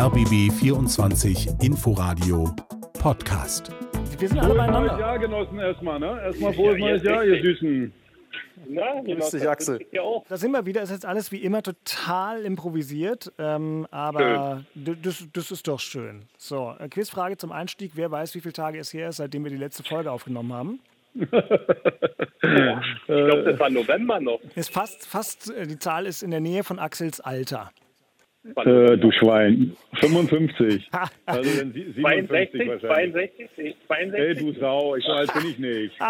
RBB 24 Inforadio Podcast. Wir sind alle Frohes neues beieinander. Jahr genossen erstmal, ne? Erstmal frohes neues Jahr, ihr Süßen. Na, Grüß dich, Axel. Ja auch. Da sind wir wieder. Ist jetzt alles wie immer total improvisiert. Ähm, aber das, das ist doch schön. So, äh, Quizfrage zum Einstieg. Wer weiß, wie viele Tage es her ist, seitdem wir die letzte Folge aufgenommen haben? Ich glaube, das war November noch. Ist fast, fast, äh, die Zahl ist in der Nähe von Axels Alter. Äh, du Schwein. 55. Also dann sie- 57 62, wahrscheinlich. 62, Ey, 62. du Sau, ich so alt bin ich nicht.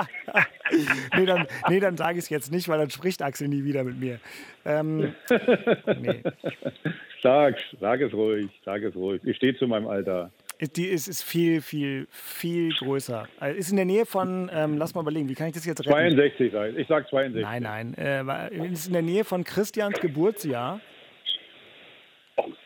Nee, dann, nee, dann sage ich es jetzt nicht, weil dann spricht Axel nie wieder mit mir. Ähm, nee. Sag's, sag es ruhig, sag es ruhig. Ich stehe zu meinem Alter. Die ist, ist viel, viel, viel größer. Also Ist in der Nähe von, ähm, lass mal überlegen, wie kann ich das jetzt retten? 62 sein. Ich sag 62. Nein, nein. Äh, ist in der Nähe von Christians Geburtsjahr.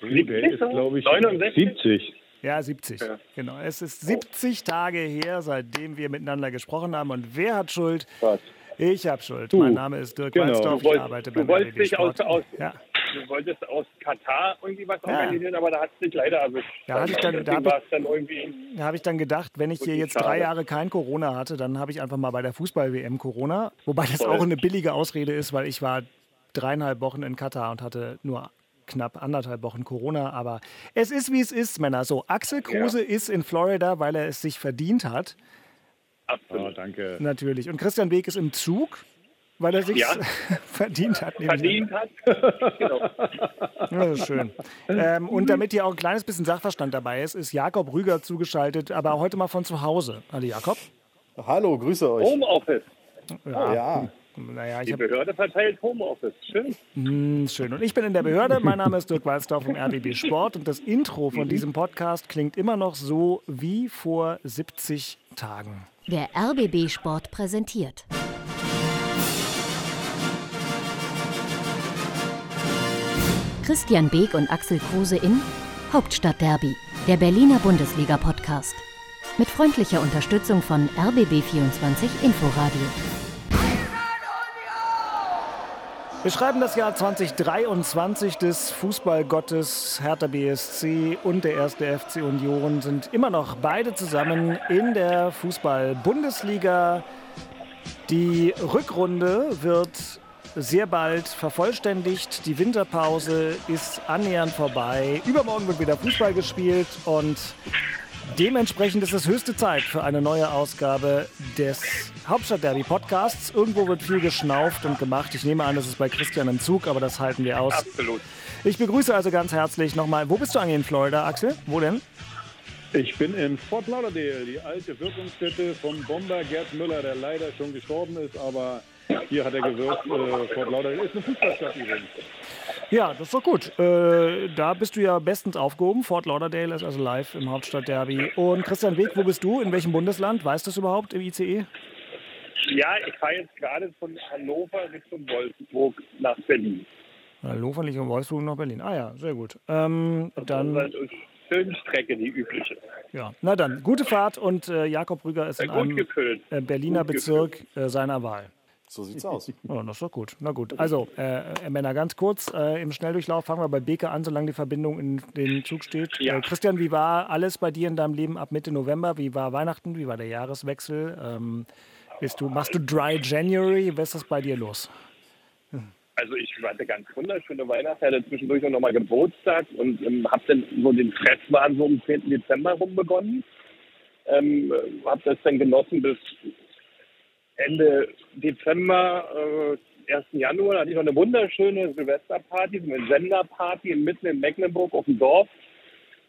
Der ist, glaube ich, 69? 70. Ja, 70. Genau. Es ist 70 Tage her, seitdem wir miteinander gesprochen haben. Und wer hat Schuld? Was? Ich habe Schuld. Mein Name ist Dirk Genau. Walzdorf. Du Ich arbeite du beim wolltest dich aus- Sport. aus- ja. Du wolltest aus Katar irgendwie was organisieren, aber da hat es dich leider erwischt. Da hatte ich dann- da Deswegen hab ich- dann irgendwie. Da habe ich dann gedacht, wenn ich hier jetzt drei. Jahre kein Corona hatte, dann habe ich einfach mal bei der Fußball-WM Corona. Wobei das Voll. auch eine billige Ausrede ist, weil ich war dreieinhalb Wochen in Katar und hatte nur knapp anderthalb Wochen Corona. Aber es ist, wie es ist, Männer. So, Axel Kruse ist in Florida, weil er es sich verdient hat. Oh, Absolut. danke. Natürlich. Und Christian Weg ist im Zug, weil er sich Ja. verdient hat. Verdient hat. genau. Ja, Das ist schön. Ähm, und damit hier auch ein kleines bisschen Sachverstand dabei ist, ist Jakob Rüger zugeschaltet, aber heute mal von zu Hause. Hallo Jakob. Hallo, grüße euch. Homeoffice. Ja, Naja, ich Die Behörde verteilt Homeoffice. Schön. schön. Und ich bin in der Behörde. Mein Name ist Dirk Walzdorf vom RBB Sport und das Intro von diesem Podcast klingt immer noch so wie vor 70 Tagen. Der RBB Sport präsentiert. Christian Beek und Axel Kruse in Hauptstadtderby, der Berliner Bundesliga-Podcast. Mit freundlicher Unterstützung von RBB24 Inforadio. Wir schreiben das Jahr 2023 des Fußballgottes Hertha BSC und der erste FC Union sind immer noch beide zusammen in der Fußball-Bundesliga. Die Rückrunde wird sehr bald vervollständigt. Die Winterpause ist annähernd vorbei. Übermorgen wird wieder Fußball gespielt und dementsprechend ist es höchste Zeit für eine neue Ausgabe des Hauptstadtderby Podcasts. Irgendwo wird viel geschnauft und gemacht. Ich nehme an, das ist bei Christian im Zug, aber das halten wir aus. Absolut. Ich begrüße also ganz herzlich nochmal. Wo bist du eigentlich in Florida, Axel? Wo denn? Ich bin in Fort Lauderdale, die alte Wirkungsstätte von Bomber Gerd Müller, der leider schon gestorben ist, aber hier hat er gewirkt. Äh, Fort Lauderdale ist eine Fußballstadt übrigens. Ja, das ist doch gut. Äh, da bist du ja bestens aufgehoben. Fort Lauderdale ist also live im Hauptstadtderby. Und Christian Weg, wo bist du? In welchem Bundesland? Weißt du das überhaupt im ICE? Ja, ich fahre jetzt gerade von Hannover Richtung Wolfsburg nach Berlin. Hannover in Wolfsburg nach Berlin. Ah ja, sehr gut. Ähm, Das dann, ist eine schöne Strecke, die übliche. ja. Na dann, gute Fahrt und äh, Jakob Rüger ist in Gut einem gefüllt. äh, Berliner Gut Bezirk äh, seiner Wahl. So sieht's aus. Oh, das ist doch gut. Na gut. Also, äh, Männer, ganz kurz äh, im Schnelldurchlauf fangen wir bei Beke an, solange die Verbindung in den Zug steht. Ja. Äh, Christian, wie war alles bei dir in deinem Leben ab Mitte November? Wie war Weihnachten? Wie war der Jahreswechsel? Ähm, bist du, machst du Dry January? Was ist das bei dir los? Also ich hatte ganz wunderschöne Weihnachten, hatte zwischendurch auch nochmal Geburtstag und ähm, habe dann so den Fresswahn so am 10. Dezember rum begonnen. Ähm, habe das dann genossen bis Ende Dezember, äh, 1. Januar. Da hatte ich noch eine wunderschöne Silvesterparty, so eine Senderparty mitten in Mecklenburg auf dem Dorf.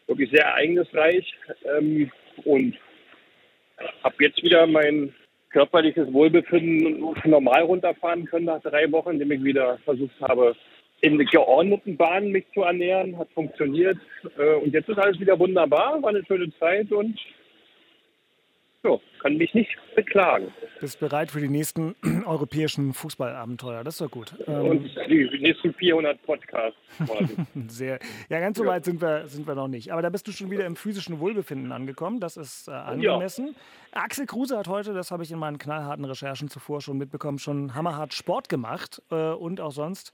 Wirklich sehr ereignisreich. Ähm, und habe jetzt wieder mein körperliches Wohlbefinden normal runterfahren können nach drei Wochen, indem ich wieder versucht habe, in geordneten Bahnen mich zu ernähren. Hat funktioniert. Äh, Und jetzt ist alles wieder wunderbar. War eine schöne Zeit und so, kann mich nicht beklagen. Bist bereit für die nächsten europäischen Fußballabenteuer? Das ist doch gut. Ähm, Und die nächsten 400 Podcasts quasi. Sehr. Ja, ganz so weit sind wir, sind wir noch nicht. Aber da bist du schon wieder im physischen Wohlbefinden angekommen. Das ist äh, angemessen. Axel Kruse hat heute, das habe ich in meinen knallharten Recherchen zuvor schon mitbekommen, schon hammerhart Sport gemacht äh, und auch sonst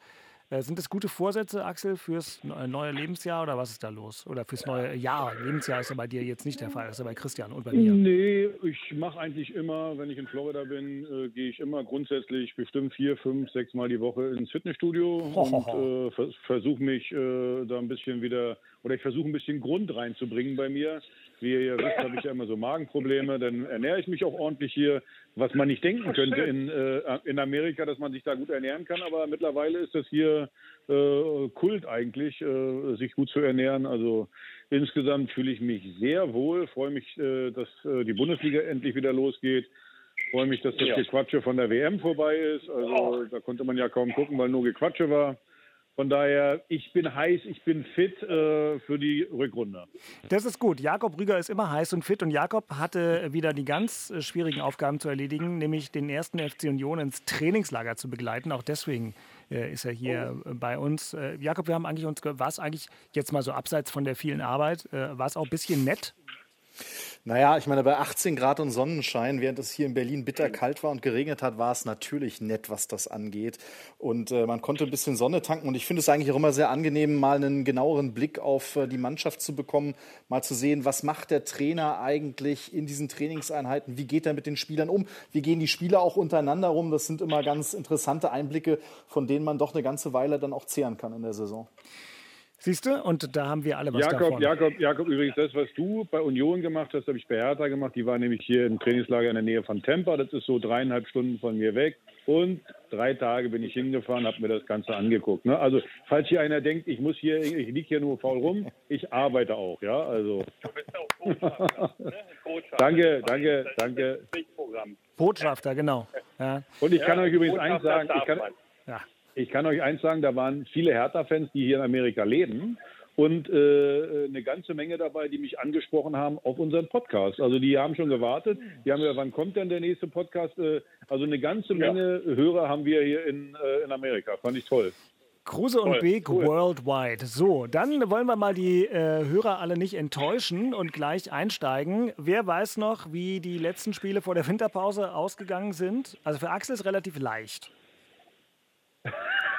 sind das gute Vorsätze, Axel, fürs neue Lebensjahr oder was ist da los? Oder fürs neue Jahr? Lebensjahr ist ja bei dir jetzt nicht der Fall, ist ja bei Christian und bei mir. Nee, ich mache eigentlich immer, wenn ich in Florida bin, äh, gehe ich immer grundsätzlich bestimmt vier, fünf, sechs Mal die Woche ins Fitnessstudio und äh, vers versuche mich äh, da ein bisschen wieder, oder ich versuche ein bisschen Grund reinzubringen bei mir. Wie ihr ja wisst, habe ich ja immer so Magenprobleme, dann ernähre ich mich auch ordentlich hier, was man nicht denken könnte in, äh, in Amerika, dass man sich da gut ernähren kann, aber mittlerweile ist das hier äh, Kult eigentlich, äh, sich gut zu ernähren. Also insgesamt fühle ich mich sehr wohl, freue mich, äh, dass äh, die Bundesliga endlich wieder losgeht. Freue mich, dass das ja. Gequatsche von der WM vorbei ist. Also da konnte man ja kaum gucken, weil nur Gequatsche war. Von daher, ich bin heiß, ich bin fit äh, für die Rückrunde. Das ist gut. Jakob Rüger ist immer heiß und fit und Jakob hatte wieder die ganz äh, schwierigen Aufgaben zu erledigen, nämlich den ersten FC Union ins Trainingslager zu begleiten. Auch deswegen äh, ist er hier oh. bei uns. Äh, Jakob, wir haben eigentlich uns, war es eigentlich jetzt mal so abseits von der vielen Arbeit, äh, war es auch ein bisschen nett, naja, ich meine, bei 18 Grad und Sonnenschein, während es hier in Berlin bitter kalt war und geregnet hat, war es natürlich nett, was das angeht. Und äh, man konnte ein bisschen Sonne tanken. Und ich finde es eigentlich auch immer sehr angenehm, mal einen genaueren Blick auf äh, die Mannschaft zu bekommen, mal zu sehen, was macht der Trainer eigentlich in diesen Trainingseinheiten, wie geht er mit den Spielern um, wie gehen die Spieler auch untereinander rum. Das sind immer ganz interessante Einblicke, von denen man doch eine ganze Weile dann auch zehren kann in der Saison. Siehst du? Und da haben wir alle was Jakob, davon. Jakob, Jakob, übrigens, das, was du bei Union gemacht hast, habe ich bei Hertha gemacht. Die war nämlich hier im Trainingslager in der Nähe von Temper. Das ist so dreieinhalb Stunden von mir weg. Und drei Tage bin ich hingefahren, habe mir das Ganze angeguckt. Ne? Also, falls hier einer denkt, ich muss hier, ich liege hier nur faul rum, ich arbeite auch, ja. Also. Du bist auch Botschafter, ne? Botschafter. danke, danke, danke. Botschafter, genau. Ja. Und ich kann ja, euch übrigens eins sagen, ich kann, ja. Ich kann euch eins sagen, da waren viele Hertha-Fans, die hier in Amerika leben und äh, eine ganze Menge dabei, die mich angesprochen haben auf unseren Podcast. Also die haben schon gewartet. Die haben gesagt, wann kommt denn der nächste Podcast? Äh, also eine ganze Menge ja. Hörer haben wir hier in, äh, in Amerika. Fand ich toll. Kruse und Beek cool. worldwide. So, dann wollen wir mal die äh, Hörer alle nicht enttäuschen und gleich einsteigen. Wer weiß noch, wie die letzten Spiele vor der Winterpause ausgegangen sind? Also für Axel ist relativ leicht.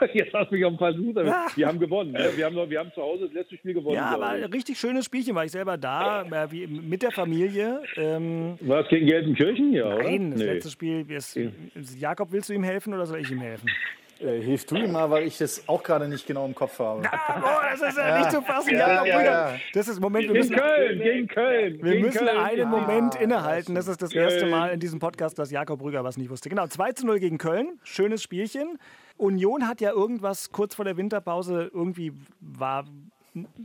Jetzt hast du mich auf den Versuch. Ja. Wir haben gewonnen. Ne? Wir, haben, wir haben zu Hause das letzte Spiel gewonnen. Ja, war ein richtig schönes Spielchen. War ich selber da, äh, wie, mit der Familie. Ähm, war es gegen Gelsenkirchen? Ja, Nein, das nee. letzte Spiel. Ist, Jakob, willst du ihm helfen oder soll ich ihm helfen? Äh, hilf du ihm mal, weil ich das auch gerade nicht genau im Kopf habe. Ah, boah, das ist ja, ja, nicht zu fassen. Ja, ja, ja, Das ist Moment. Wir müssen, gegen Köln, gegen Köln. Wir müssen Köln. einen Moment innehalten. Das ist das Köln. erste Mal in diesem Podcast, dass Jakob Brügger was nicht wusste. Genau, 2 zu 0 gegen Köln. Schönes Spielchen. Union hat ja irgendwas kurz vor der Winterpause irgendwie war,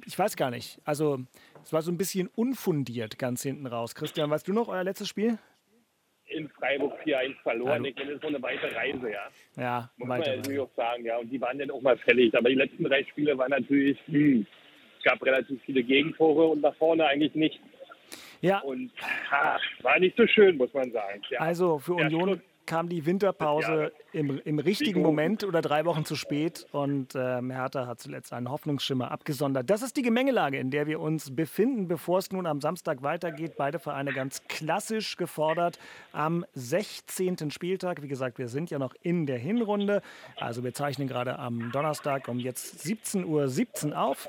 ich weiß gar nicht. Also es war so ein bisschen unfundiert ganz hinten raus. Christian, weißt du noch euer letztes Spiel? in Freiburg 4-1 verloren. Ich meine, das ist so eine weite Reise, ja. Ja, Muss man natürlich auch sagen, ja. Und die waren dann auch mal fällig. Aber die letzten drei Spiele waren natürlich, hm, es gab relativ viele Gegentore und nach vorne eigentlich nicht. Ja. Und ha, war nicht so schön, muss man sagen. Ja. Also für Union kam die Winterpause im, im richtigen Moment oder drei Wochen zu spät und ähm, Hertha hat zuletzt einen Hoffnungsschimmer abgesondert. Das ist die Gemengelage, in der wir uns befinden, bevor es nun am Samstag weitergeht. Beide Vereine ganz klassisch gefordert am 16. Spieltag. Wie gesagt, wir sind ja noch in der Hinrunde. Also wir zeichnen gerade am Donnerstag um jetzt 17.17 Uhr 17 auf.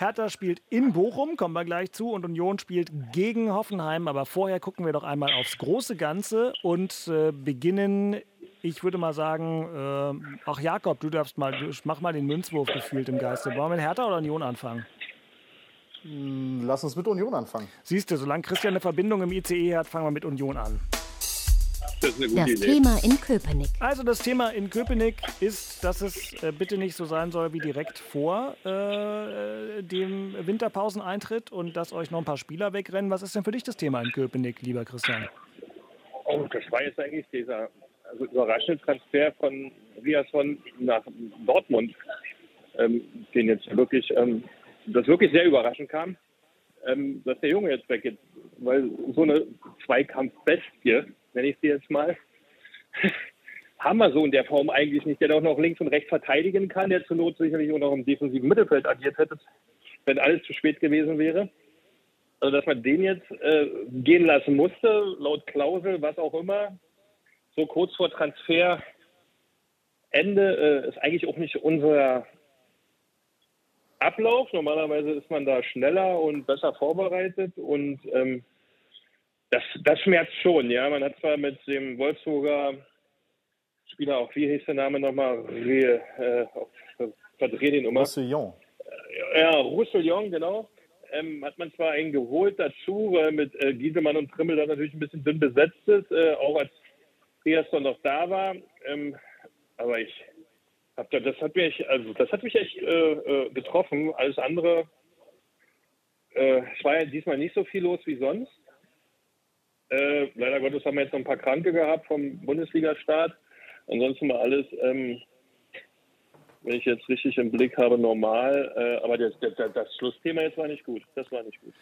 Hertha spielt in Bochum, kommen wir gleich zu, und Union spielt gegen Hoffenheim. Aber vorher gucken wir doch einmal aufs große Ganze und äh, beginnen ich würde mal sagen, äh, ach Jakob, du darfst mal, du, mach mal den Münzwurf gefühlt im Geiste. Wollen wir mit Hertha oder Union anfangen? Hm, lass uns mit Union anfangen. Siehst du, solange Christian eine Verbindung im ICE hat, fangen wir mit Union an. Das, das Thema in Köpenick. Also das Thema in Köpenick ist, dass es äh, bitte nicht so sein soll wie direkt vor äh, dem Winterpauseneintritt und dass euch noch ein paar Spieler wegrennen. Was ist denn für dich das Thema in Köpenick, lieber Christian? Oh, das war jetzt eigentlich dieser also überraschende Transfer von Riasson nach Dortmund, ähm, den jetzt wirklich, ähm, das wirklich sehr überraschend kam, ähm, dass der Junge jetzt weggeht. Weil so eine Zweikampfbestie nenne ich sie jetzt mal, haben wir so in der Form eigentlich nicht, der doch noch links und rechts verteidigen kann, der zur Not sicherlich auch noch im defensiven Mittelfeld agiert hätte, wenn alles zu spät gewesen wäre. Also, dass man den jetzt äh, gehen lassen musste, laut Klausel, was auch immer, so kurz vor Transferende, äh, ist eigentlich auch nicht unser Ablauf. Normalerweise ist man da schneller und besser vorbereitet und ähm, das, das schmerzt schon. Ja, man hat zwar mit dem Wolfsburger Spieler auch, wie hieß der Name nochmal? Äh, verdreh den immer. Roussillon. Ja, Roussillon, genau. Ähm, hat man zwar einen geholt dazu, weil mit äh, Giesemann und Trimmel da natürlich ein bisschen dünn besetzt ist, äh, auch als Riasson noch da war. Ähm, aber ich hab da, das hat mich, also das hat mich echt äh, äh getroffen. Alles andere, äh, es war ja diesmal nicht so viel los wie sonst. Äh, leider Gottes haben wir jetzt noch ein paar Kranke gehabt vom Bundesliga-Start. Ansonsten war alles, ähm, wenn ich jetzt richtig im Blick habe, normal. Äh, aber das, das, das, Schlussthema jetzt war nicht gut. Das war nicht gut.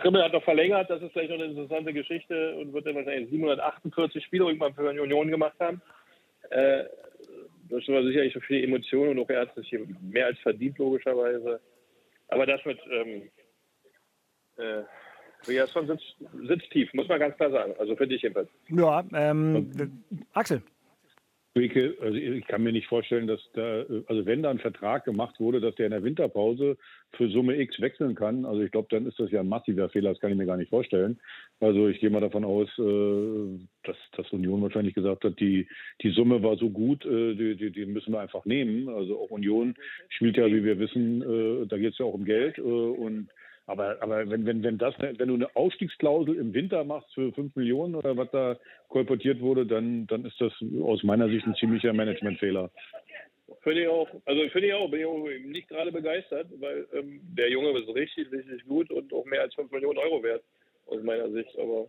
Trimmel hat noch verlängert, das ist vielleicht noch eine interessante Geschichte und wird dann wahrscheinlich 748 Spiele irgendwann für die Union gemacht haben. Äh, das war sicherlich für viele Emotionen und auch er hat sich mehr als verdient, logischerweise. Aber das mit ähm, äh, Riasson sitzt, sitzt tief, muss man ganz klar sagen. Also für dich jedenfalls. Ja, ähm, Axel. Also ich kann mir nicht vorstellen, dass da, also wenn da ein Vertrag gemacht wurde, dass der in der Winterpause für Summe X wechseln kann, also ich glaube, dann ist das ja ein massiver Fehler, das kann ich mir gar nicht vorstellen. Also ich gehe mal davon aus, äh, dass, dass Union wahrscheinlich gesagt hat, die, die Summe war so gut, äh, die, die, die müssen wir einfach nehmen. Also auch Union spielt ja, wie wir wissen, äh, da geht es ja auch um Geld und aber, aber wenn, wenn, wenn, das, wenn du eine Ausstiegsklausel im Winter machst für 5 Millionen oder was da kolportiert wurde, dann, dann ist das aus meiner Sicht ein ziemlicher Managementfehler. Finde ich auch. Also finde ich auch. Bin ich auch nicht gerade begeistert, weil ähm, der Junge ist richtig, richtig gut und auch mehr als 5 Millionen Euro wert, aus meiner Sicht. Aber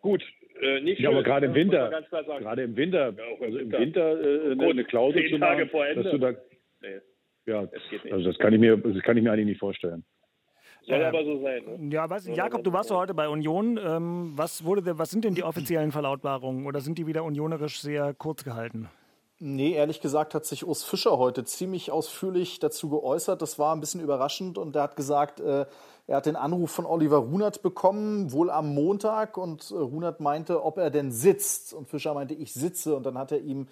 gut, äh, nicht Ja, aber gerade im Winter, gerade im Winter, ja, also im Winter, äh, eine, eine Klausel zu machen, dass du da, nee, ja, also das kann ich mir, das kann ich mir eigentlich nicht vorstellen. Soll äh, aber so sein. Ne? Ja, was, Jakob, du warst ja heute bei Union. Ähm, was, wurde, was sind denn die offiziellen Verlautbarungen oder sind die wieder unionerisch sehr kurz gehalten? Nee, ehrlich gesagt hat sich Urs Fischer heute ziemlich ausführlich dazu geäußert. Das war ein bisschen überraschend und er hat gesagt, äh, er hat den Anruf von Oliver Runert bekommen, wohl am Montag und äh, Runert meinte, ob er denn sitzt und Fischer meinte, ich sitze und dann hat er ihm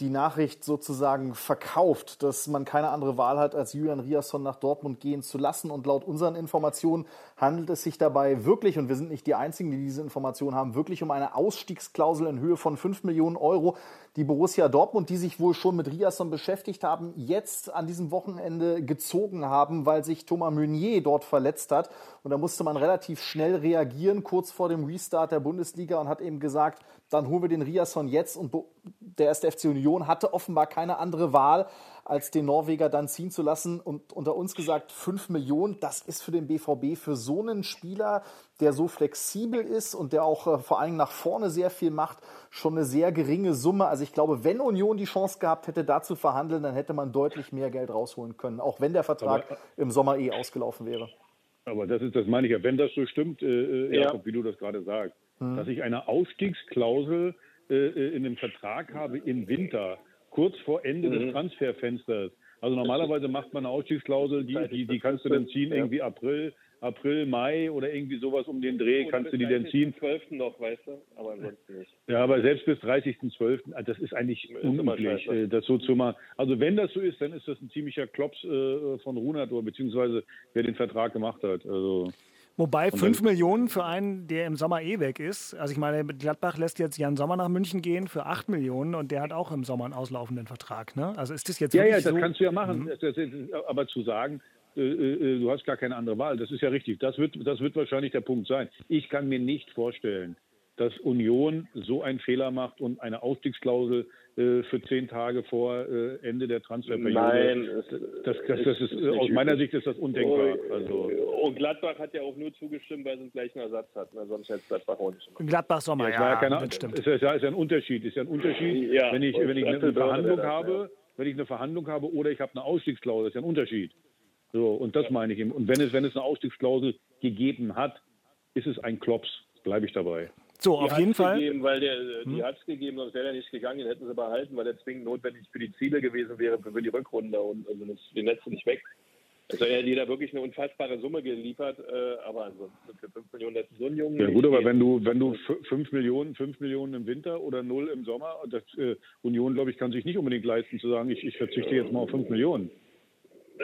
die Nachricht sozusagen verkauft, dass man keine andere Wahl hat, als Julian Riasson nach Dortmund gehen zu lassen. Und laut unseren Informationen handelt es sich dabei wirklich, und wir sind nicht die Einzigen, die diese Informationen haben, wirklich um eine Ausstiegsklausel in Höhe von 5 Millionen Euro, die Borussia Dortmund, die sich wohl schon mit Riasson beschäftigt haben, jetzt an diesem Wochenende gezogen haben, weil sich Thomas Meunier dort verletzt hat. Und da musste man relativ schnell reagieren, kurz vor dem Restart der Bundesliga und hat eben gesagt, dann holen wir den Riasson jetzt. Und der erste FC Union hatte offenbar keine andere Wahl, als den Norweger dann ziehen zu lassen. Und unter uns gesagt, 5 Millionen, das ist für den BVB, für so einen Spieler, der so flexibel ist und der auch äh, vor allem nach vorne sehr viel macht, schon eine sehr geringe Summe. Also ich glaube, wenn Union die Chance gehabt hätte, da zu verhandeln, dann hätte man deutlich mehr Geld rausholen können, auch wenn der Vertrag aber, im Sommer eh ausgelaufen wäre. Aber das ist, das meine ich ja, wenn das so stimmt, äh, äh Jakob, wie du das gerade sagst, hm. dass ich eine Ausstiegsklausel äh, äh, in dem Vertrag habe im Winter, kurz vor Ende mhm. des Transferfensters. Also normalerweise macht man eine Ausstiegsklausel, die, die, die kannst du dann ziehen, irgendwie April, April, Mai oder irgendwie sowas um den Dreh kannst du die dann ziehen. 12. noch, weißt du, aber ansonsten nicht. Ja, aber selbst bis 30.12., also das ist eigentlich unüblich, äh, das so zu machen. Also wenn das so ist, dann ist das ein ziemlicher Klops äh, von Runator, beziehungsweise wer den Vertrag gemacht hat. Also Wobei 5 Millionen für einen, der im Sommer eh weg ist. Also ich meine, Gladbach lässt jetzt Jan Sommer nach München gehen für 8 Millionen und der hat auch im Sommer einen auslaufenden Vertrag. Ne? Also ist das jetzt Ja, ja, das so? kannst du ja machen. Mhm. Das, aber zu sagen, äh, äh, du hast gar keine andere Wahl, das ist ja richtig. Das wird, das wird wahrscheinlich der Punkt sein. Ich kann mir nicht vorstellen, dass Union so einen Fehler macht und eine Ausstiegsklausel für zehn Tage vor äh, Ende der Transferperiode. Nein, das, das, das ist, ist aus meiner Sicht ist das undenkbar. Oh, also. Und Gladbach hat ja auch nur zugestimmt, weil sie einen gleichen Ersatz hat. Na, sonst hätte Gladbach auch nicht gemacht. Gladbach Sommer, ja, ja, ja keine, das stimmt. Ist, ist ja ein Unterschied. Ist ja ein Unterschied, ja, wenn ich, wenn ich eine, Verhandlung habe, wenn ich eine Verhandlung habe oder ich habe eine Ausstiegsklausel. ist ja ein Unterschied. So, und das meine ich eben. Und wenn es, wenn es eine Ausstiegsklausel gegeben hat, ist es ein Klops. Bleibe ich dabei. So, die auf jeden Fall. Gegeben, weil der, hm? Die hat es gegeben, sonst wäre er nicht gegangen, den hätten sie behalten, weil er zwingend notwendig für die Ziele gewesen wäre, für die Rückrunde und also das, den letzten nicht weg. Also er hat jeder wirklich eine unfassbare Summe geliefert, äh, aber ansonsten für 5 Millionen letzten so einen Jungen. Ja gut, aber wenn du, wenn du 5 Millionen, 5 Millionen im Winter oder 0 im Sommer, das äh, Union, glaube ich, kann sich nicht unbedingt leisten zu sagen, ich, ich verzichte jetzt mal auf 5 Millionen.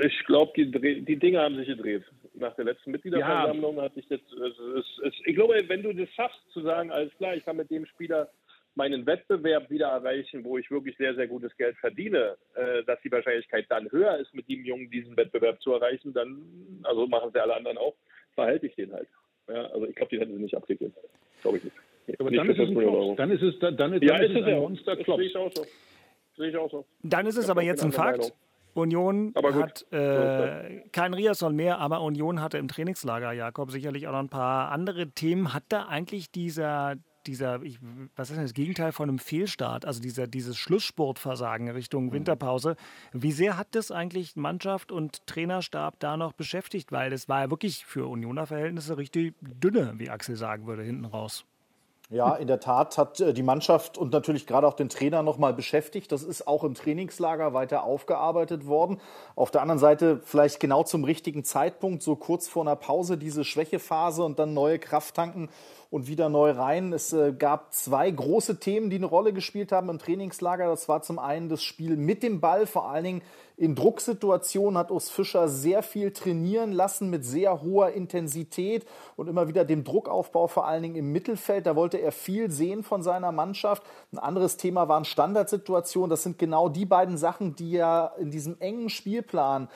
Ich glaube, die, die Dinge haben sich gedreht. Nach der letzten Mitgliederversammlung ja. hat sich das. Es, es, es, ich glaube, wenn du das schaffst, zu sagen, alles klar, ich kann mit dem Spieler meinen Wettbewerb wieder erreichen, wo ich wirklich sehr, sehr gutes Geld verdiene, äh, dass die Wahrscheinlichkeit dann höher ist, mit dem Jungen diesen Wettbewerb zu erreichen, dann, also machen es ja alle anderen auch, verhalte ich den halt. Ja, also ich glaube, die hätten sie nicht abgewickelt. Glaube ich nicht. Aber dann ist, ein dann ist es dann, dann, ja, ist, es ein Monster Klops. Sehe ich auch so. Sehe ich auch so. Dann ist es aber jetzt ein Fakt. Meinung. Union hat äh, kein Riasson mehr, aber Union hatte im Trainingslager, Jakob, sicherlich auch noch ein paar andere Themen. Hat da eigentlich dieser, dieser, ich, was ist denn das Gegenteil von einem Fehlstart, also dieser, dieses Schlusssportversagen Richtung mhm. Winterpause. Wie sehr hat das eigentlich Mannschaft und Trainerstab da noch beschäftigt? Weil das war ja wirklich für Unioner Verhältnisse richtig dünne, wie Axel sagen würde, hinten raus. Ja, in der Tat hat äh, die Mannschaft und natürlich gerade auch den Trainer nochmal beschäftigt. Das ist auch im Trainingslager weiter aufgearbeitet worden. Auf der anderen Seite vielleicht genau zum richtigen Zeitpunkt, so kurz vor einer Pause, diese Schwächephase und dann neue Kraft tanken und wieder neu rein. Es äh, gab zwei große Themen, die eine Rolle gespielt haben im Trainingslager. Das war zum einen das Spiel mit dem Ball, vor allen Dingen in Drucksituationen hat Urs Fischer sehr viel trainieren lassen mit sehr hoher Intensität und immer wieder dem Druckaufbau, vor allen Dingen im Mittelfeld. Da wollte er viel sehen von seiner Mannschaft. Ein anderes Thema waren Standardsituationen. Das sind genau die beiden Sachen, die er in diesem engen Spielplan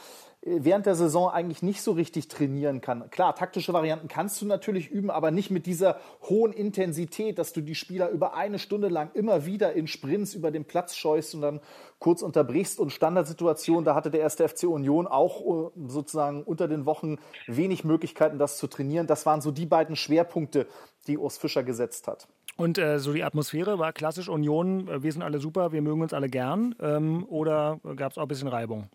während der Saison eigentlich nicht so richtig trainieren kann. Klar, taktische Varianten kannst du natürlich üben, aber nicht mit dieser hohen Intensität, dass du die Spieler über eine Stunde lang immer wieder in Sprints über den Platz scheust und dann kurz unterbrichst. Und Standardsituation, da hatte der erste FC Union auch äh, sozusagen unter den Wochen wenig Möglichkeiten, das zu trainieren. Das waren so die beiden Schwerpunkte, die Urs Fischer gesetzt hat. Und äh, so die Atmosphäre war klassisch Union, äh, wir sind alle super, wir mögen uns alle gern. Ähm, oder gab es auch ein bisschen Reibung?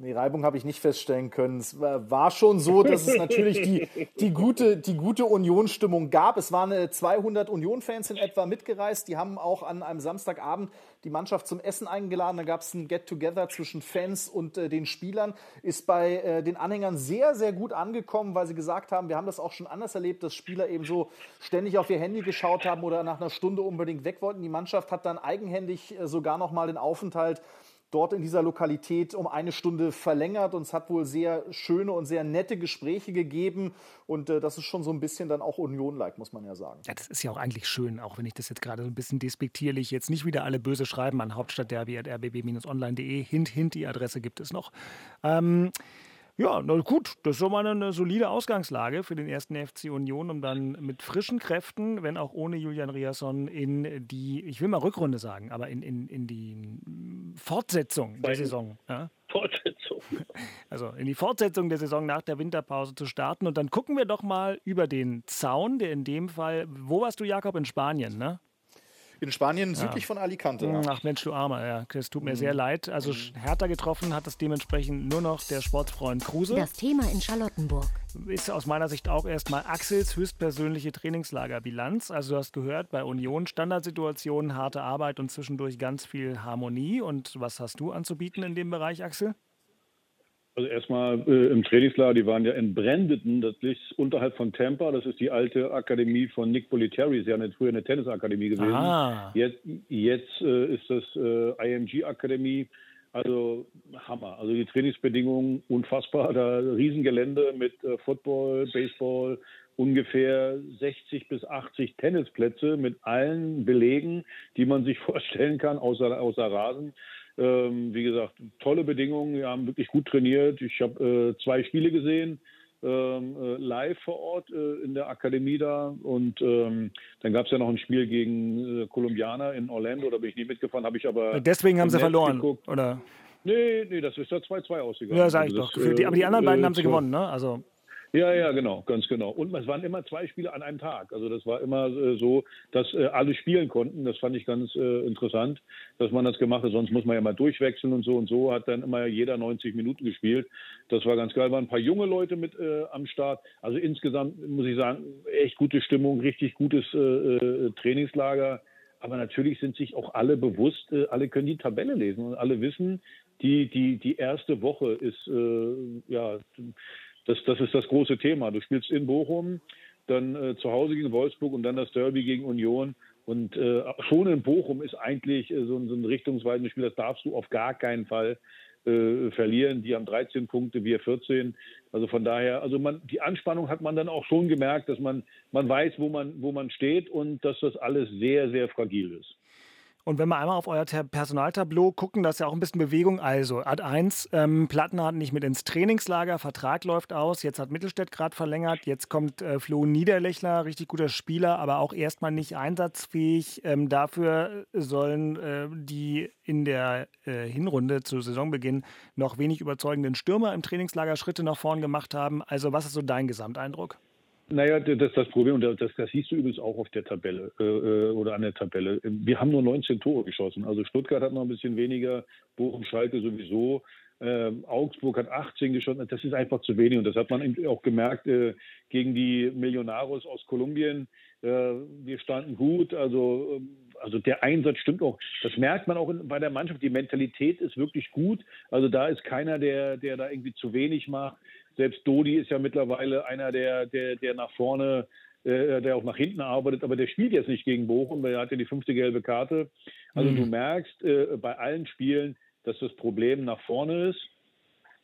Nee, Reibung habe ich nicht feststellen können. Es war schon so, dass es natürlich die, die gute, die gute Union-Stimmung gab. Es waren 200 Union-Fans in etwa mitgereist. Die haben auch an einem Samstagabend die Mannschaft zum Essen eingeladen. Da gab es ein Get-Together zwischen Fans und äh, den Spielern. Ist bei äh, den Anhängern sehr, sehr gut angekommen, weil sie gesagt haben, wir haben das auch schon anders erlebt, dass Spieler eben so ständig auf ihr Handy geschaut haben oder nach einer Stunde unbedingt weg wollten. Die Mannschaft hat dann eigenhändig äh, sogar noch mal den Aufenthalt dort in dieser Lokalität um eine Stunde verlängert und es hat wohl sehr schöne und sehr nette Gespräche gegeben und äh, das ist schon so ein bisschen dann auch Union-like, muss man ja sagen. Ja, das ist ja auch eigentlich schön, auch wenn ich das jetzt gerade so ein bisschen despektierlich jetzt nicht wieder alle böse schreiben an hauptstadtderby.rbb-online.de. Hint, hint, die Adresse gibt es noch. Ähm, ja, na gut, das ist schon mal eine solide Ausgangslage für den ersten FC Union, um dann mit frischen Kräften, wenn auch ohne Julian Riasson, in die, ich will mal Rückrunde sagen, aber in, in, in die Fortsetzung der Saison. Ja? Fortsetzung. Also in die Fortsetzung der Saison nach der Winterpause zu starten. Und dann gucken wir doch mal über den Zaun, der in dem Fall, wo warst du, Jakob, in Spanien, ne? In Spanien, südlich von Alicante. Ja. Ach Mensch, du Armer, ja. Es tut mir mhm. sehr leid. Also härter getroffen hat es dementsprechend nur noch der Sportfreund Kruse. Das Thema in Charlottenburg. Ist aus meiner Sicht auch erstmal Axels höchstpersönliche Trainingslagerbilanz. Also du hast gehört, bei Union Standardsituationen, harte Arbeit und zwischendurch ganz viel Harmonie. Und was hast du anzubieten in dem Bereich, Axel? Also erstmal äh, im Trainingslager, die waren ja in Brandon, das liegt unterhalb von Tampa. Das ist die alte Akademie von Nick Politeri. Sie haben ja früher eine Tennisakademie gewesen. Ah. Jetzt, jetzt äh, ist das äh, IMG-Akademie. Also Hammer. Also die Trainingsbedingungen unfassbar. Da Riesengelände mit äh, Football, Baseball, ungefähr 60 bis 80 Tennisplätze mit allen Belegen, die man sich vorstellen kann, außer, außer Rasen. Ähm, wie gesagt, tolle Bedingungen. Wir haben wirklich gut trainiert. Ich habe äh, zwei Spiele gesehen. Ähm, äh, live vor Ort äh, in der Akademie da und ähm, dann gab es ja noch ein Spiel gegen äh, Kolumbianer in Orlando, da bin ich nie mitgefahren, habe ich aber. Deswegen haben sie verloren, geguckt. oder? Nee, nee, das ist ja 2-2 ausgegangen. Ja, sag ich also doch. Die, aber die anderen beiden haben sie gewonnen, ne? Also. Ja, ja, genau, ganz genau. Und es waren immer zwei Spiele an einem Tag. Also das war immer äh, so, dass äh, alle spielen konnten. Das fand ich ganz äh, interessant, dass man das gemacht hat. Sonst muss man ja mal durchwechseln und so und so. Hat dann immer jeder 90 Minuten gespielt. Das war ganz geil. Waren ein paar junge Leute mit am Start. Also insgesamt muss ich sagen, echt gute Stimmung, richtig gutes Trainingslager. Aber natürlich sind sich auch alle bewusst, alle können die Tabelle lesen und alle wissen, die, die, die erste Woche ist, äh, ja, das, das ist das große Thema. Du spielst in Bochum, dann äh, zu Hause gegen Wolfsburg und dann das Derby gegen Union. Und äh, schon in Bochum ist eigentlich äh, so, so, ein richtungsweisendes Spiel, das darfst du auf gar keinen Fall äh, verlieren. Die haben 13 Punkte, wir 14. Also von daher, also man, die Anspannung hat man dann auch schon gemerkt, dass man, man weiß, wo man, wo man steht und dass das alles sehr, sehr fragil ist. Und wenn wir einmal auf euer Personaltableau gucken, da ist ja auch ein bisschen Bewegung. Also, Ad 1, ähm, Platten hat nicht mit ins Trainingslager, Vertrag läuft aus, jetzt hat Mittelstädt gerade verlängert, jetzt kommt äh, Flo Niederlechner, richtig guter Spieler, aber auch erstmal nicht einsatzfähig. Ähm, dafür sollen äh, die in der äh, Hinrunde zu Saisonbeginn noch wenig überzeugenden Stürmer im Trainingslager Schritte nach vorn gemacht haben. Also, was ist so dein Gesamteindruck? Naja, das das Problem, und das, das siehst du übrigens auch auf der Tabelle äh, äh oder an der Tabelle. Wir haben nur 19 Tore geschossen. Also Stuttgart hat noch ein bisschen weniger, Bochum, Schalke sowieso. Ähm, Augsburg hat 18 geschossen. Das ist einfach zu wenig. Und das hat man auch gemerkt äh, gegen die Millonarios aus Kolumbien. Äh, wir standen gut. Also, ähm, also der Einsatz stimmt auch. Das merkt man auch in, bei der Mannschaft. Die Mentalität ist wirklich gut. Also da ist keiner, der, der da irgendwie zu wenig macht. Selbst Dodi ist ja mittlerweile einer, der, der, der nach vorne, äh, der auch nach hinten arbeitet, aber der spielt jetzt nicht gegen Bochum, weil er hat ja die fünfte gelbe Karte. Also mhm. du merkst äh, bei allen Spielen, dass das Problem nach vorne ist.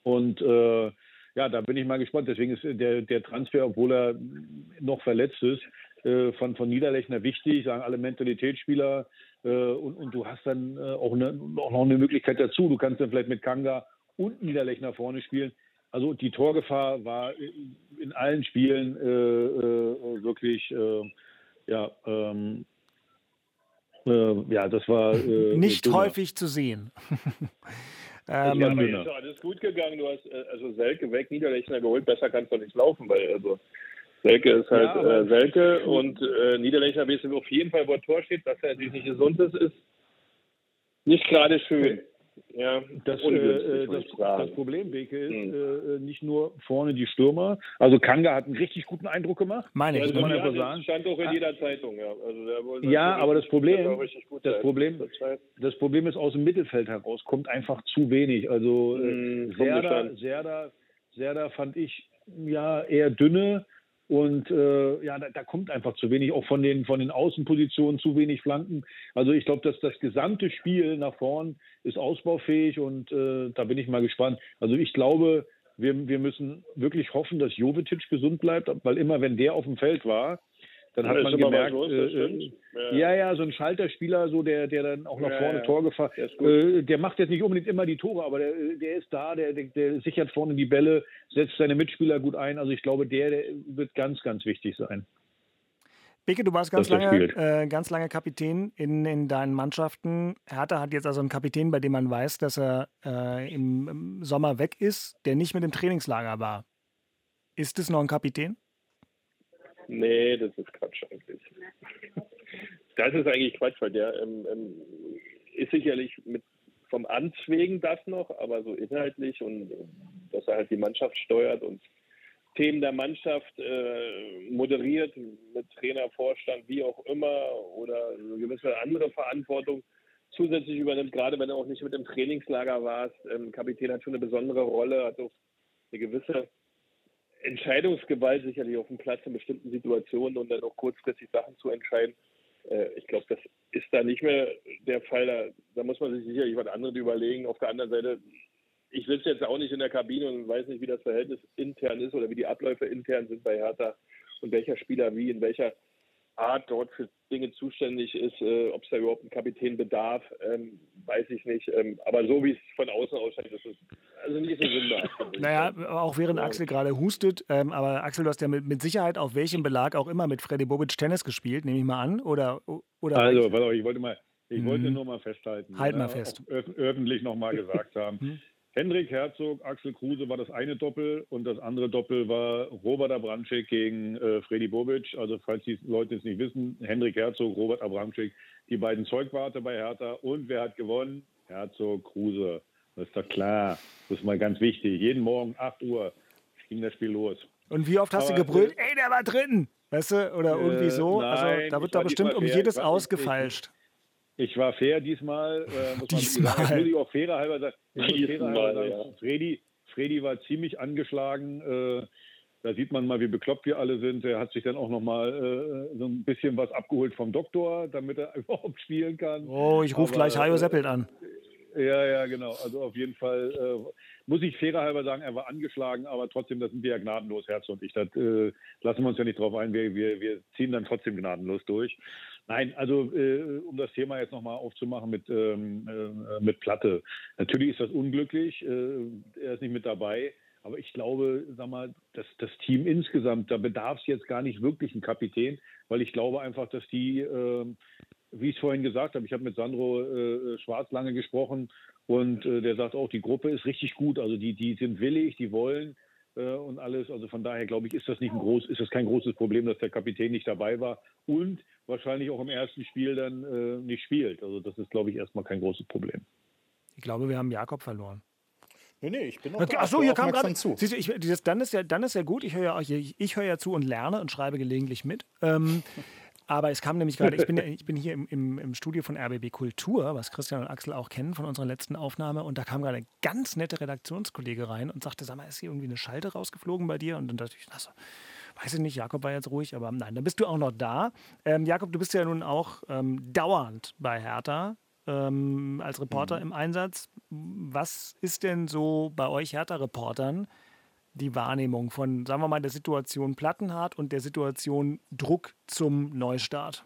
Und äh, ja, da bin ich mal gespannt. Deswegen ist der, der Transfer, obwohl er noch verletzt ist, äh, von, von Niederlechner wichtig, sagen alle Mentalitätsspieler. Äh, und, und du hast dann äh, auch, eine, auch noch eine Möglichkeit dazu. Du kannst dann vielleicht mit Kanga und Niederlechner vorne spielen. Also die Torgefahr war in allen Spielen äh, äh, wirklich, äh, ja, ähm, äh, ja, das war äh, nicht dünner. häufig zu sehen. ähm, ja, aber ist alles gut gegangen. Du hast äh, also Selke weg, Niederlechner geholt. Besser kannst du nicht laufen, weil also Selke ist halt ja, Selke und äh, Niederlechner wissen wir auf jeden Fall, wo er Tor steht, dass er natürlich nicht gesund ist, ist nicht gerade schön. Ja, das, äh, äh das, das, Problem, Beke, ist hm. äh, nicht nur vorne die Stürmer. Also Kanga hat einen richtig guten Eindruck gemacht. Meine ich, also man einfach sagen. stand auch in jeder Zeitung, ja. Also ja, aber das Problem, das Problem, das Problem ist aus dem Mittelfeld heraus kommt einfach zu wenig. Also hm, äh, Serda, Serda, Serda fand ich ja eher dünne. Und äh, ja, da, da, kommt einfach zu wenig, auch von den, von den Außenpositionen zu wenig Flanken. Also ich glaube, dass das gesamte Spiel nach vorn ist ausbaufähig und äh, da bin ich mal gespannt. Also ich glaube, wir, wir müssen wirklich hoffen, dass Jovetic gesund bleibt, weil immer wenn der auf dem Feld war, dann hat man gemerkt, los, äh, äh ja. ja, so ein Schalterspieler, so der, der dann auch nach ja, vorne ja. Tor gefahren, äh, der macht jetzt nicht unbedingt immer die Tore, aber der, der ist da, der, der, der, sichert vorne die Bälle, setzt seine Mitspieler gut ein. Also ich glaube, der, der wird ganz, ganz wichtig sein. Beke, du warst ganz lange, äh, ganz lange Kapitän in, in deinen Mannschaften. Hertha hat jetzt also einen Kapitän, bei dem man weiß, dass er äh, im, im Sommer weg ist, der nicht mit dem Trainingslager war. Ist es noch ein Kapitän? Nee, das ist Quatsch eigentlich. Das ist eigentlich Quatsch, weil der ähm, ähm, ist sicherlich mit vom Amts wegen das noch, aber so inhaltlich und dass er halt die Mannschaft steuert und Themen der Mannschaft äh, moderiert mit Trainer, Vorstand, wie auch immer oder eine gewisse andere Verantwortung zusätzlich übernimmt, gerade wenn du auch nicht mit im Trainingslager warst. Ähm, Kapitän hat schon eine besondere Rolle, hat auch eine gewisse Entscheidungsgewalt sicherlich auf dem Platz in bestimmten Situationen und dann auch kurzfristig Sachen zu entscheiden. Äh, ich glaube, das ist da nicht mehr der Fall. Da, da, muss man sich sicherlich was anderes überlegen. Auf der anderen Seite, ich sitze jetzt auch nicht in der Kabine und weiß nicht, wie das Verhältnis intern ist oder wie die Abläufe intern sind bei Hertha und welcher Spieler wie in welcher Art dort für Dinge zuständig ist, äh, ob es da überhaupt einen Kapitän bedarf, ähm, weiß ich nicht. Ähm, aber so wie es von außen ausschaut, ist es also nicht so sinnbar. naja, auch während Axel gerade hustet, ähm, aber Axel, du hast ja mit, mit, Sicherheit auf welchem Belag auch immer mit Freddy Bobic Tennis gespielt, nehme ich mal an. Oder, oder also, ich wollte mal, ich mhm. wollte nur mal festhalten. Halt mal fest. öffentlich nochmal gesagt haben. Hendrik Herzog, Axel Kruse war das eine Doppel und das andere Doppel war Robert Abramczyk gegen äh, Freddy Bobic. Also falls die Leute es nicht wissen, Hendrik Herzog, Robert Abramczyk, die beiden Zeugwarte bei Hertha. Und wer hat gewonnen? Herzog, Kruse. Das ist doch klar. Das ist mal ganz wichtig. Jeden Morgen 8 Uhr ging das Spiel los. Und wie oft hast Aber, du gebrüllt, äh, ey, der war drin? Weißt du, oder irgendwie so? Äh, nein, also da wird da bestimmt um jedes ausgefeilscht. Ich war fair diesmal. Äh, muss diesmal. Man, muss ich auch fairer halber sagen. Fairer halber sagen. Ja. Freddy, Freddy war ziemlich angeschlagen. Äh, da sieht man mal, wie bekloppt wir alle sind. Er hat sich dann auch noch mal äh, so ein bisschen was abgeholt vom Doktor, damit er überhaupt spielen kann. Oh, ich rufe gleich Hajo Seppelt an. Ja, ja, genau. Also auf jeden Fall äh, muss ich fairerhalber sagen, er war angeschlagen, aber trotzdem, das sind wir ja gnadenlos, Herz und ich. Das äh, lassen wir uns ja nicht drauf ein. Wir, wir, wir ziehen dann trotzdem gnadenlos durch. Nein, also äh, um das Thema jetzt nochmal aufzumachen mit, ähm, äh, mit Platte. Natürlich ist das unglücklich. Äh, er ist nicht mit dabei. Aber ich glaube, sag mal, dass das Team insgesamt, da bedarf es jetzt gar nicht wirklich einen Kapitän, weil ich glaube einfach, dass die, äh, wie ich es vorhin gesagt habe, ich habe mit Sandro äh, Schwarz lange gesprochen und äh, der sagt auch, die Gruppe ist richtig gut. Also die, die sind willig, die wollen äh, und alles. Also von daher glaube ich, ist das nicht ein groß, ist das kein großes Problem, dass der Kapitän nicht dabei war und wahrscheinlich auch im ersten Spiel dann äh, nicht spielt. Also das ist, glaube ich, erstmal kein großes Problem. Ich glaube, wir haben Jakob verloren. Nee, nee, ich bin noch da. Achso, hier kam gerade zu. Siehst du, ich, dieses, dann, ist ja, dann ist ja gut, ich höre ja, ich, ich höre ja zu und lerne und schreibe gelegentlich mit. Ähm, aber es kam nämlich gerade, ich bin, ich bin hier im, im, im, Studio von RBB Kultur, was Christian und Axel auch kennen von unserer letzten Aufnahme. Und da kam gerade ein ganz nette Redaktionskollege rein und sagte, sag mal, ist hier irgendwie eine Schalte rausgeflogen bei dir? Und dann dachte ich, achso, weiß ich nicht, Jakob war jetzt ruhig, aber nein, dann bist du auch noch da. Ähm, Jakob, du bist ja nun auch ähm, dauernd bei Hertha ähm, als Reporter mhm. im Einsatz. Was ist denn so bei euch Hertha-Reportern die Wahrnehmung von, sagen wir mal, der Situation Plattenhardt und der Situation Druck zum Neustart?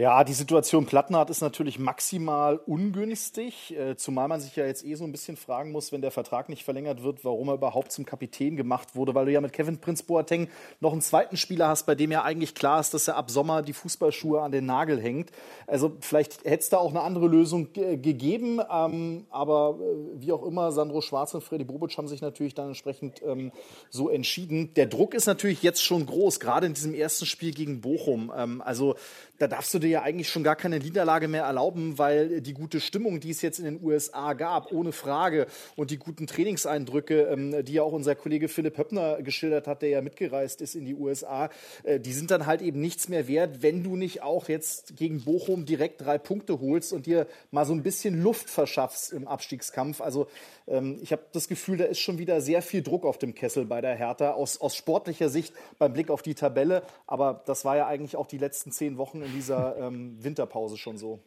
Ja, die Situation Plattenhardt ist natürlich maximal ungünstig, äh, zumal man sich ja jetzt eh so ein bisschen fragen muss, wenn der Vertrag nicht verlängert wird, warum er überhaupt zum Kapitän gemacht wurde, weil du ja mit Kevin Prinz Boateng noch einen zweiten Spieler hast, bei dem ja eigentlich klar ist, dass er ab Sommer die Fußballschuhe an den Nagel hängt. Also vielleicht hätte es da auch eine andere Lösung gegeben, ähm, aber äh, wie auch immer, Sandro Schwarz und Freddy Bobic haben sich natürlich dann entsprechend ähm, so entschieden. Der Druck ist natürlich jetzt schon groß, gerade in diesem ersten Spiel gegen Bochum. Ähm, also da darfst du dir ja eigentlich schon gar keine Niederlage mehr erlauben, weil die gute Stimmung, die es jetzt in den USA gab, ohne Frage, und die guten Trainingseindrücke, ähm, die ja auch unser Kollege Philipp Höppner geschildert hat, der ja mitgereist ist in die USA, äh, die sind dann halt eben nichts mehr wert, wenn du nicht auch jetzt gegen Bochum direkt drei Punkte holst und dir mal so ein bisschen Luft verschaffst im Abstiegskampf. Also ähm, ich habe das Gefühl, da ist schon wieder sehr viel Druck auf dem Kessel bei der Hertha aus, aus sportlicher Sicht beim Blick auf die Tabelle. Aber das war ja eigentlich auch die letzten zehn Wochen in dieser ähm, Winterpause schon so.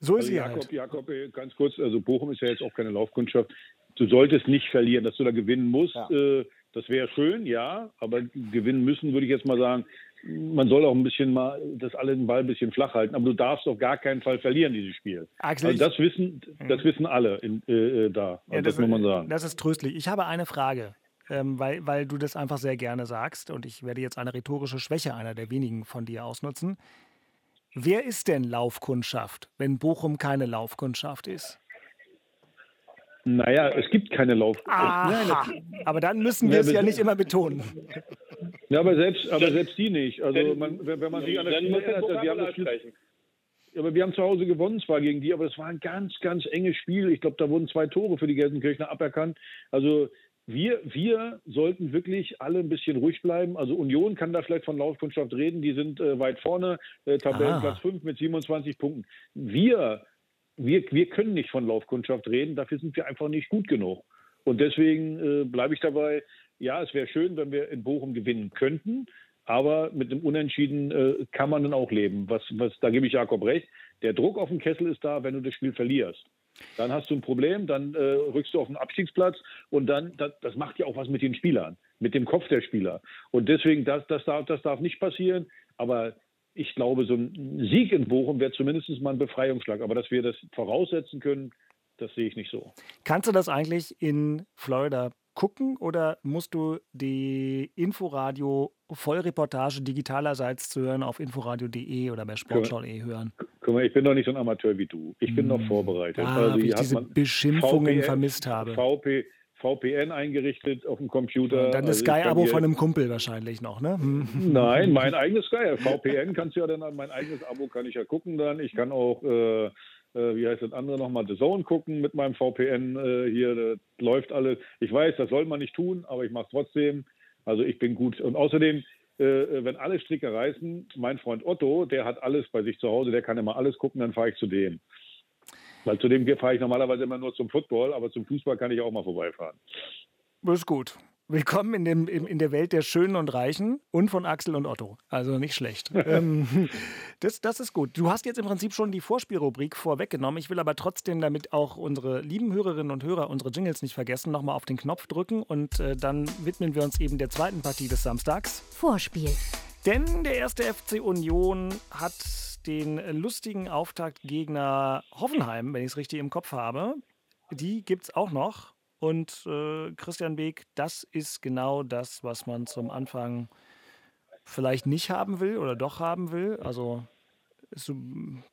So ist also Jakob, halt. Jakob, äh, ganz kurz, also Bochum ist ja jetzt auch keine Laufkundschaft. Du solltest nicht verlieren, dass du da gewinnen musst. Ja. Äh, das wäre schön, ja, aber gewinnen müssen, würde ich jetzt mal sagen, man soll auch ein bisschen mal das alle den Ball ein bisschen flach halten, aber du darfst auf gar keinen Fall verlieren, dieses Spiel. Axel, also das wissen, das wissen alle in, äh, äh da. Ja, das, das, muss man sagen. Das ist tröstlich. Ich habe eine Frage, ähm, weil, weil du das einfach sehr gerne sagst und ich werde jetzt eine rhetorische Schwäche einer der wenigen von dir ausnutzen. Wer ist denn Laufkundschaft, wenn Bochum keine Laufkundschaft ist? Naja, es gibt keine Laufkundschaft. aber dann müssen wir ja, es ja nicht immer betonen. Ja, aber selbst, aber selbst die nicht. Also man, wenn man sich an das Spiel erinnert, wir haben das Spiel, aber wir haben zu Hause gewonnen zwar gegen die, aber es war ein ganz, ganz enges Spiel. Ich glaube, da wurden zwei Tore für die Gelsenkirchener aberkannt. Also wir, wir sollten wirklich alle ein bisschen ruhig bleiben. Also Union kann da vielleicht von Laufkundschaft reden. Die sind äh, weit vorne, äh, Tabellenplatz 5 mit 27 Punkten. Wir, wir, wir können nicht von Laufkundschaft reden. Dafür sind wir einfach nicht gut genug. Und deswegen äh, bleibe ich dabei ja, es wäre schön, wenn wir in Bochum gewinnen könnten, aber mit dem Unentschieden äh, kann man dann auch leben. Was, was, da gebe ich Jakob recht. Der Druck auf dem Kessel ist da, wenn du das Spiel verlierst. Dann hast du ein Problem, dann äh, rückst du auf den Abstiegsplatz und dann, das, das, macht ja auch was mit den Spielern, mit dem Kopf der Spieler. Und deswegen, das, das, darf, das darf nicht passieren. Aber ich glaube, so ein Sieg in Bochum wäre zumindest mal ein Befreiungsschlag. Aber dass wir das voraussetzen können, das sehe ich nicht so. Kannst du das eigentlich in Florida gucken oder musst du die Inforadio Vollreportage digitalerseits zu hören auf inforadio.de oder bei sportschau.de hören? Guck mal, ich bin noch nicht so ein Amateur wie du. Ich bin noch hm. vorbereitet. Ah, also, wie ich diese Beschimpfungen VPN, vermisst habe. VP, VPN eingerichtet auf dem Computer. Und dann das also Sky-Abo von einem Kumpel wahrscheinlich noch, ne? Hm. Nein, mein eigenes Sky. VPN kannst du ja dann, mein eigenes Abo kann ich ja gucken dann. Ich kann auch äh, wie heißt das andere nochmal, The Zone gucken mit meinem VPN äh, hier, das läuft alles. Ich weiß, das soll man nicht tun, aber ich mache es trotzdem. Also ich bin gut. Und außerdem, äh, wenn alle Stricke reißen, mein Freund Otto, der hat alles bei sich zu Hause, der kann immer alles gucken, dann fahre ich zu dem. Weil zu dem fahre ich normalerweise immer nur zum Football, aber zum Fußball kann ich auch mal vorbeifahren. Das ist gut. Willkommen in, dem, in, in, der Welt der Schönen und Reichen und von Axel und Otto. Also nicht schlecht. ähm, das, das ist gut. Du hast jetzt im Prinzip schon die Vorspielrubrik vorweggenommen. Ich will aber trotzdem, damit auch unsere lieben Hörerinnen und Hörer unsere Jingles nicht vergessen, nochmal auf den Knopf drücken und äh, dann widmen wir uns eben der zweiten Partie des Samstags. Vorspiel. Denn der erste FC Union hat den lustigen Auftaktgegner Hoffenheim, wenn ich es richtig im Kopf habe. Die gibt es auch noch. Und äh, Christian Beek, das ist genau das, was man zum Anfang vielleicht nicht haben will oder doch haben will. Also ist so,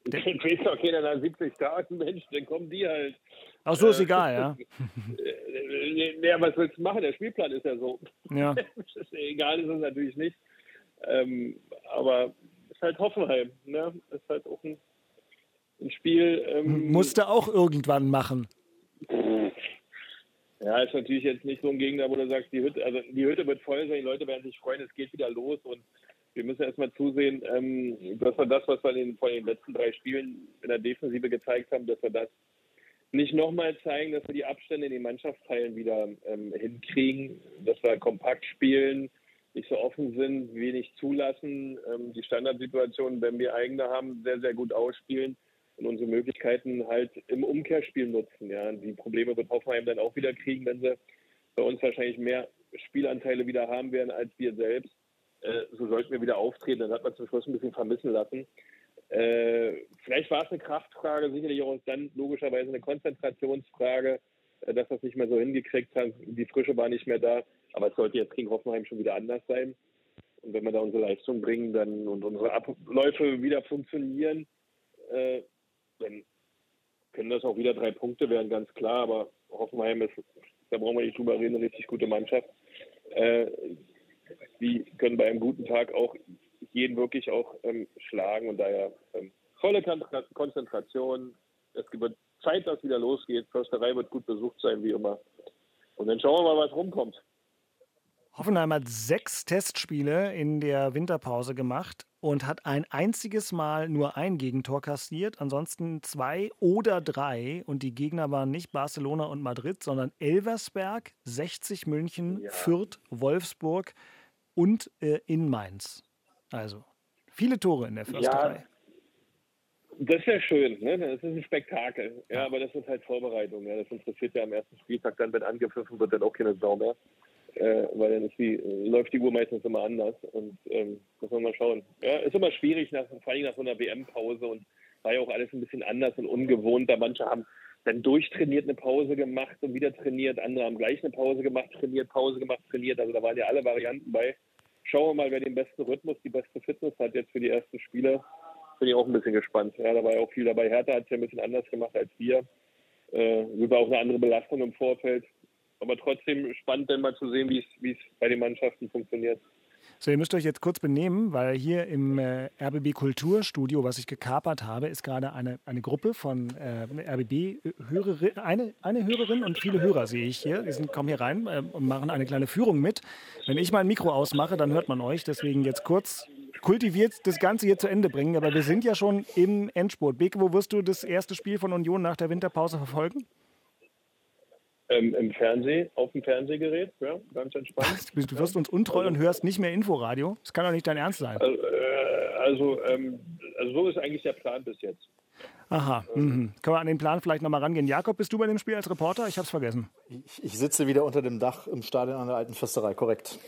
der weiß doch keiner nach 70 Tagen, Mensch, dann kommen die halt. Ach so, ist äh, egal, ja. ja, was willst du machen? Der Spielplan ist ja so. Ja. egal ist es natürlich nicht. Ähm, aber es ist halt Hoffenheim, ne? Es ist halt auch ein, ein Spiel. Ähm, Musste auch irgendwann machen. Ja, ist natürlich jetzt nicht so ein Gegner, wo du sagst, die Hütte, also die Hütte wird voll sein, die Leute werden sich freuen, es geht wieder los und wir müssen erstmal zusehen, ähm, dass wir das, was wir in den, vor den letzten drei Spielen in der Defensive gezeigt haben, dass wir das nicht nochmal zeigen, dass wir die Abstände in den Mannschaftsteilen wieder ähm, hinkriegen, dass wir kompakt spielen, nicht so offen sind, wenig zulassen, ähm, die Standardsituationen, wenn wir eigene haben, sehr, sehr gut ausspielen und unsere Möglichkeiten halt im Umkehrspiel nutzen. Ja. Die Probleme wird Hoffenheim dann auch wieder kriegen, wenn sie bei uns wahrscheinlich mehr Spielanteile wieder haben werden als wir selbst. Äh, so sollten wir wieder auftreten. Dann hat man zum Schluss ein bisschen vermissen lassen. Äh, vielleicht war es eine Kraftfrage, sicherlich auch dann logischerweise eine Konzentrationsfrage, äh, dass wir es nicht mehr so hingekriegt haben. Die Frische war nicht mehr da. Aber es sollte jetzt gegen Hoffenheim schon wieder anders sein. Und wenn wir da unsere Leistung bringen dann und unsere Abläufe wieder funktionieren, äh, dann können das auch wieder drei Punkte werden, ganz klar. Aber Hoffenheim ist, da brauchen wir nicht drüber reden, eine richtig gute Mannschaft. Äh, die können bei einem guten Tag auch jeden wirklich auch ähm, schlagen und daher ähm, volle Konzentration. Es wird Zeit, dass wieder losgeht. Försterei wird gut besucht sein, wie immer. Und dann schauen wir mal, was rumkommt. Hoffenheim hat sechs Testspiele in der Winterpause gemacht und hat ein einziges Mal nur ein Gegentor kassiert, ansonsten zwei oder drei. Und die Gegner waren nicht Barcelona und Madrid, sondern Elversberg, 60 München, ja. Fürth, Wolfsburg und äh, in Mainz. Also viele Tore in der Försterei. Ja. Das wäre schön, ne? Das ist ein Spektakel. Ja, aber das ist halt Vorbereitung. Ja. Das interessiert ja am ersten Spieltag dann, wenn angepfiffen wird, dann auch keine Sau mehr äh, weil dann die, äh, läuft die Uhr meistens immer anders und ähm, muss man mal schauen. Ja, ist immer schwierig, nach, vor allem nach so einer WM-Pause und war ja auch alles ein bisschen anders und ungewohnter. Manche haben dann durchtrainiert eine Pause gemacht und wieder trainiert, andere haben gleich eine Pause gemacht, trainiert, Pause gemacht, trainiert. Also da waren ja alle Varianten bei. Schauen wir mal, wer den besten Rhythmus, die beste Fitness hat jetzt für die ersten Spiele. Bin ich auch ein bisschen gespannt. Ja, da war ja auch viel dabei. Hertha hat es ja ein bisschen anders gemacht als wir. Äh, war auch eine andere Belastung im Vorfeld aber trotzdem spannend, dann mal zu sehen, wie es bei den Mannschaften funktioniert. So, ihr müsst euch jetzt kurz benehmen, weil hier im äh, RBB Kulturstudio, was ich gekapert habe, ist gerade eine, eine Gruppe von äh, RBB-Hörerin, eine, eine Hörerin und viele Hörer sehe ich hier. Die sind, kommen hier rein äh, und machen eine kleine Führung mit. Wenn ich mein Mikro ausmache, dann hört man euch. Deswegen jetzt kurz kultiviert das Ganze hier zu Ende bringen. Aber wir sind ja schon im Endspurt. Beke, wo wirst du das erste Spiel von Union nach der Winterpause verfolgen? Ähm, Im Fernsehen, auf dem Fernsehgerät, ja, ganz entspannt. Du wirst uns untreu und hörst nicht mehr Inforadio. Das kann doch nicht dein Ernst sein. Also, äh, also, ähm, also so ist eigentlich der Plan bis jetzt. Aha, mhm. können wir an den Plan vielleicht nochmal rangehen. Jakob, bist du bei dem Spiel als Reporter? Ich habe es vergessen. Ich, ich, sitze wieder unter dem Dach im Stadion an der alten Försterei, korrekt.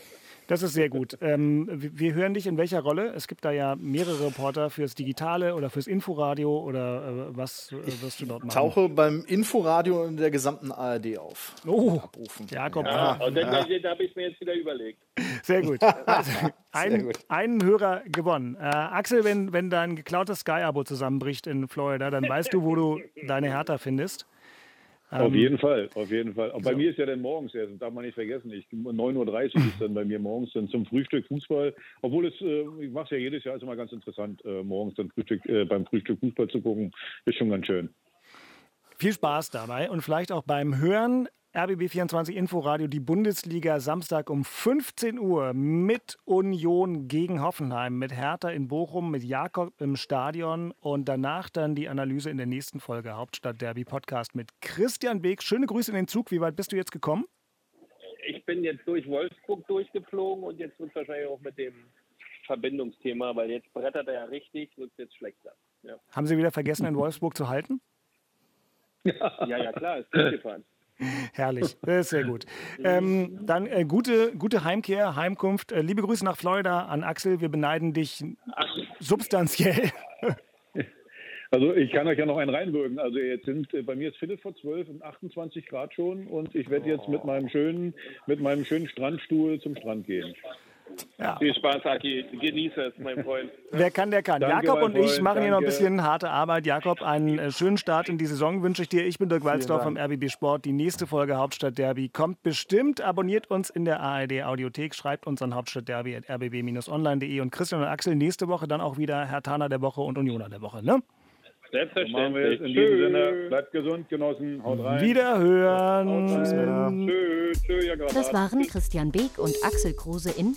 Das ist sehr gut. Ähm, wir hören dich in welcher Rolle? Es gibt da ja mehrere Reporter fürs Digitale oder fürs Inforadio oder äh, was äh, wirst du dort machen? Ich tauche beim Inforadio in der gesamten ARD auf. Oh, Abrufen. Jakob. Ja, und dann, ja. da habe ich mir jetzt wieder überlegt. Sehr gut. Also, ein, sehr gut. Einen Hörer gewonnen. Äh, Axel, wenn, wenn dein geklautes Sky-Abo zusammenbricht in Florida, dann weißt du, wo du deine Hertha findest. Auf ähm, jeden Fall, auf jeden Fall. Bei so. mir ist ja dann morgens erst, darf man nicht vergessen. Ich 9.30 Uhr ist dann bei mir morgens dann zum Frühstück Fußball. Obwohl es, äh, ich mache es ja jedes Jahr, ist immer ganz interessant, äh, morgens dann Frühstück, äh, beim Frühstück Fußball zu gucken. Ist schon ganz schön. Viel Spaß dabei und vielleicht auch beim Hören RBB24 Inforadio, die Bundesliga Samstag um 15 Uhr mit Union gegen Hoffenheim, mit Hertha in Bochum, mit Jakob im Stadion und danach dann die Analyse in der nächsten Folge Hauptstadt Derby Podcast mit Christian Beek. Schöne Grüße in den Zug. Wie weit bist du jetzt gekommen? ich bin jetzt durch Wolfsburg durchgeflogen und jetzt wird es wahrscheinlich auch mit dem Verbindungsthema, weil jetzt brettert er ja richtig, wird es jetzt schlechter. Ja. Haben Sie wieder vergessen, in Wolfsburg zu halten? Ja, ja, klar, ist durchgefahren. Herrlich, das ist sehr gut. Ähm, dann äh, gute, gute Heimkehr, Heimkunft. Äh, liebe Grüße nach Florida an Axel. Wir beneiden dich substanziell. Also ich kann euch ja noch einen reinwürgen. Also jetzt sind äh, bei mir ist Viertel vor zwölf und 28 Grad schon und ich werde jetzt mit meinem schönen, mit meinem schönen Strandstuhl zum Strand gehen. Ja. Viel Spaß, Aki. Genieße es, mein Freund. Wer kann, der kann. Danke, Jakob und ich machen hier noch ein bisschen harte Arbeit. Jakob, einen äh, schönen Start in die Saison wünsche ich dir. Ich bin Dirk Walzdorf vom RBB Sport. Die nächste Folge Hauptstadt Derby kommt bestimmt. Abonniert uns in der ARD Audiothek, schreibt uns an hauptstadtderby.rbb-online.de und Christian und Axel nächste Woche dann auch wieder Herr Taner der Woche und Unioner der Woche. Ne? Selbstverständlich. In diesem Sinne, bleibt gesund, Genossen. Haut rein. Wiederhören. Tschüss. Tschüss. Das waren Christian Beek und Axel Kruse in